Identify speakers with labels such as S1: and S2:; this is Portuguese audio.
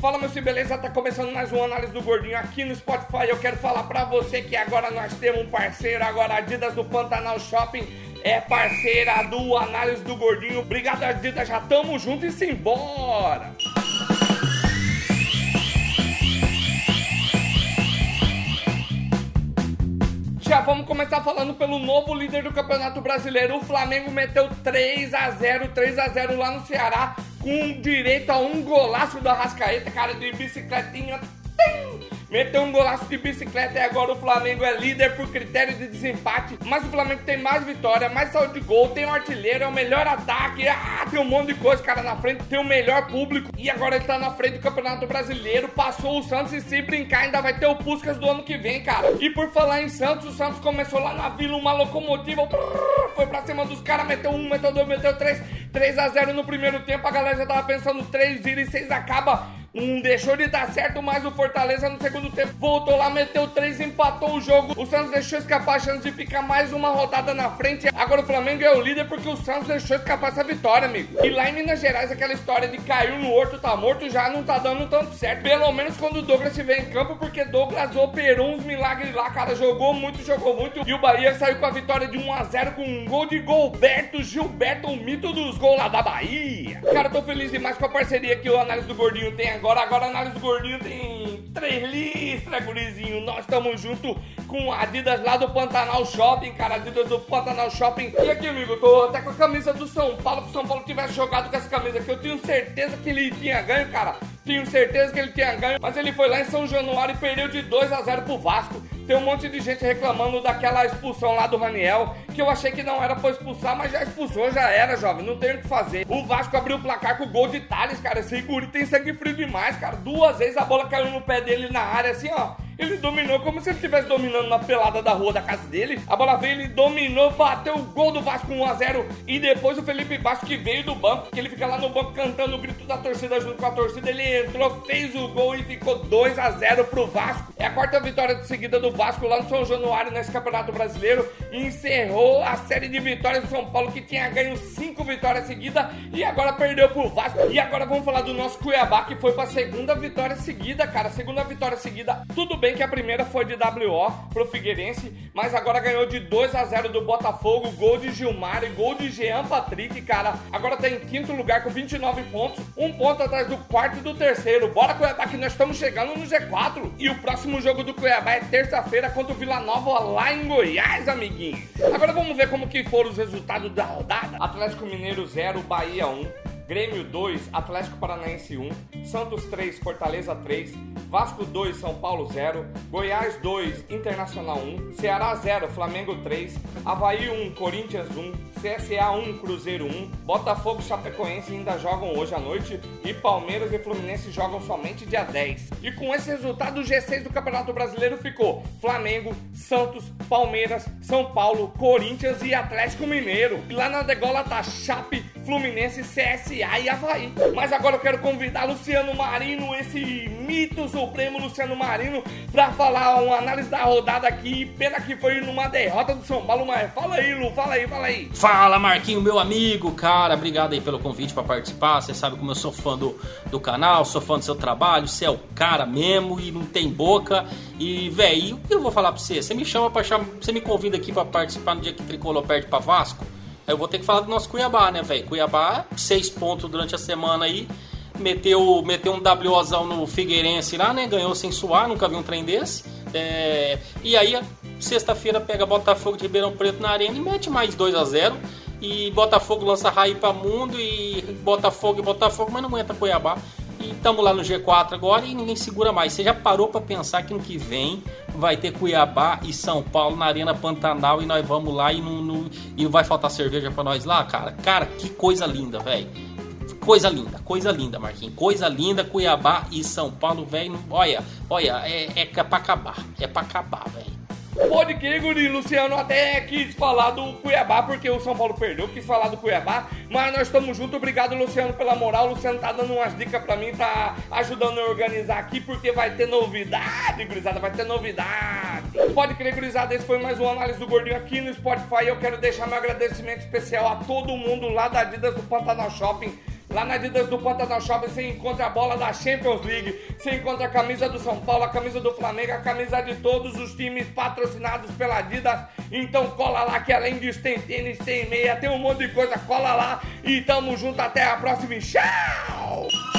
S1: Fala meu se beleza, tá começando mais uma análise do Gordinho aqui no Spotify. Eu quero falar pra você que agora nós temos um parceiro, agora Adidas do Pantanal Shopping é parceira do Análise do Gordinho. Obrigado Adidas, já tamo junto e simbora! Já vamos começar falando pelo novo líder do Campeonato Brasileiro. O Flamengo meteu 3 a 0 3 a 0 lá no Ceará, com direito a um golaço da Rascaeta, cara, de bicicletinha. Meteu um golaço de bicicleta e agora o Flamengo é líder por critério de desempate. Mas o Flamengo tem mais vitória, mais saúde de gol, tem um artilheiro, é o melhor ataque. Ah, tem um monte de coisa, cara, na frente, tem o melhor público. E agora ele tá na frente do Campeonato Brasileiro. Passou o Santos e se brincar, ainda vai ter o Puskas do ano que vem, cara. E por falar em Santos, o Santos começou lá na vila, uma locomotiva. Foi pra cima dos caras, meteu um, meteu dois, meteu três. 3 a 0 no primeiro tempo, a galera já tava pensando 3 vira e 6 acaba. Não deixou de dar certo, mas o Fortaleza no segundo tempo voltou lá, meteu três, empatou o jogo. O Santos deixou escapar a chance de ficar mais uma rodada na frente. Agora o Flamengo é o líder porque o Santos deixou escapar essa vitória, amigo. E lá em Minas Gerais, aquela história de caiu no horto, tá morto, já não tá dando tanto certo. Pelo menos quando o Douglas estiver em campo, porque Douglas operou uns milagres lá, cara. Jogou muito, jogou muito. E o Bahia saiu com a vitória de 1 a 0 com um gol de Gilberto Gilberto, o mito dos gols lá da Bahia. Cara, tô feliz demais com a parceria que o Análise do Gordinho tem agora. Agora Análise do Gordinho tem três listras, gurizinho. Nós estamos junto com Adidas lá do Pantanal Shopping, cara. Adidas do Pantanal Shopping. E aqui, amigo, tô até com a camisa do São Paulo. Se o São Paulo tivesse jogado com essa camisa aqui, eu tenho certeza que ele tinha ganho, cara. Tenho certeza que ele tinha ganho. Mas ele foi lá em São Januário e perdeu de 2 a 0 pro Vasco. Tem um monte de gente reclamando daquela expulsão lá do Raniel, que eu achei que não era pra expulsar, mas já expulsou, já era, jovem. Não tem o que fazer. O Vasco abriu o placar com o gol de Thales, cara. Esse guri tem sangue frio demais, cara. Duas vezes a bola caiu no pé dele na área, assim, ó. Ele dominou como se ele estivesse dominando na pelada da rua da casa dele. A bola veio, ele dominou, bateu o gol do Vasco 1x0. E depois o Felipe Vasco que veio do banco, que ele fica lá no banco cantando o grito da torcida junto com a torcida. Ele entrou, fez o gol e ficou 2x0 pro Vasco. É a quarta vitória seguida do Vasco lá no São Januário nesse Campeonato Brasileiro. E encerrou a série de vitórias do São Paulo, que tinha ganho cinco vitórias seguidas e agora perdeu pro Vasco. E agora vamos falar do nosso Cuiabá, que foi pra segunda vitória seguida, cara. Segunda vitória seguida. Tudo bem que a primeira foi de WO pro Figueirense, mas agora ganhou de 2 a 0 do Botafogo, gol de Gilmar e gol de Jean Patrick, cara. Agora tá em quinto lugar com 29 pontos, um ponto atrás do quarto e do terceiro. Bora Cuiabá que nós estamos chegando no G4. E o próximo jogo do Cuiabá é terça-feira contra o Vila Nova lá em Goiás, amiguinhos. Agora vamos ver como que foram os resultados da rodada. Atlético Mineiro 0, Bahia 1. Grêmio 2, Atlético Paranaense 1, Santos 3, Fortaleza 3, Vasco 2, São Paulo 0, Goiás 2, Internacional 1, Ceará 0, Flamengo 3, Havaí 1, Corinthians 1, CSA 1, Cruzeiro 1, Botafogo e Chapecoense ainda jogam hoje à noite e Palmeiras e Fluminense jogam somente dia 10. E com esse resultado, o G6 do Campeonato Brasileiro ficou Flamengo, Santos, Palmeiras, São Paulo, Corinthians e Atlético Mineiro. E lá na degola tá Chape, Fluminense, CSA e Havaí. Mas agora eu quero convidar Luciano Marino, esse mito supremo Luciano Marino, para falar uma análise da rodada aqui. Pena que foi numa derrota do São Paulo, mas fala aí, Lu, fala aí, fala aí.
S2: Fala, Marquinho, meu amigo, cara, obrigado aí pelo convite para participar. Você sabe como eu sou fã do, do canal, sou fã do seu trabalho, você é o cara mesmo e não tem boca. E, velho, o que eu vou falar pra você? Você me chama pra chamar, você me convida aqui para participar no dia que Tricolor perde pra Vasco? Eu vou ter que falar do nosso Cuiabá, né, velho? Cuiabá, seis pontos durante a semana aí. Meteu, meteu um WOzão no Figueirense lá, né? Ganhou sem suar, nunca vi um trem desse. É, e aí, sexta-feira pega Botafogo de Ribeirão Preto na arena e mete mais 2 a 0 E Botafogo lança raio para mundo e Botafogo e Botafogo, mas não aguenta Cuiabá. E estamos lá no G4 agora e ninguém segura mais. Você já parou para pensar que no que vem vai ter Cuiabá e São Paulo na Arena Pantanal e nós vamos lá e não, não e não vai faltar cerveja para nós lá, cara? Cara, que coisa linda, velho. Coisa linda, coisa linda, Marquinhos. Coisa linda, Cuiabá e São Paulo, velho. Olha, olha, é, é pra acabar. É pra acabar, velho.
S1: Pode que, Guri, Luciano até quis falar do Cuiabá, porque o São Paulo perdeu, quis falar do Cuiabá, mas nós estamos juntos, obrigado, Luciano, pela moral. O Luciano tá dando umas dicas pra mim, tá ajudando a organizar aqui, porque vai ter novidade, gurizada, vai ter novidade. Pode crer, gurizada, esse foi mais uma análise do Gordinho aqui no Spotify. Eu quero deixar meu agradecimento especial a todo mundo lá da Adidas do Pantanal Shopping Lá na Adidas do Pantanal Shopping você encontra a bola da Champions League, você encontra a camisa do São Paulo, a camisa do Flamengo, a camisa de todos os times patrocinados pela Adidas. Então cola lá que além disso tem tênis, tem meia, tem um monte de coisa, cola lá e tamo junto até a próxima. Tchau!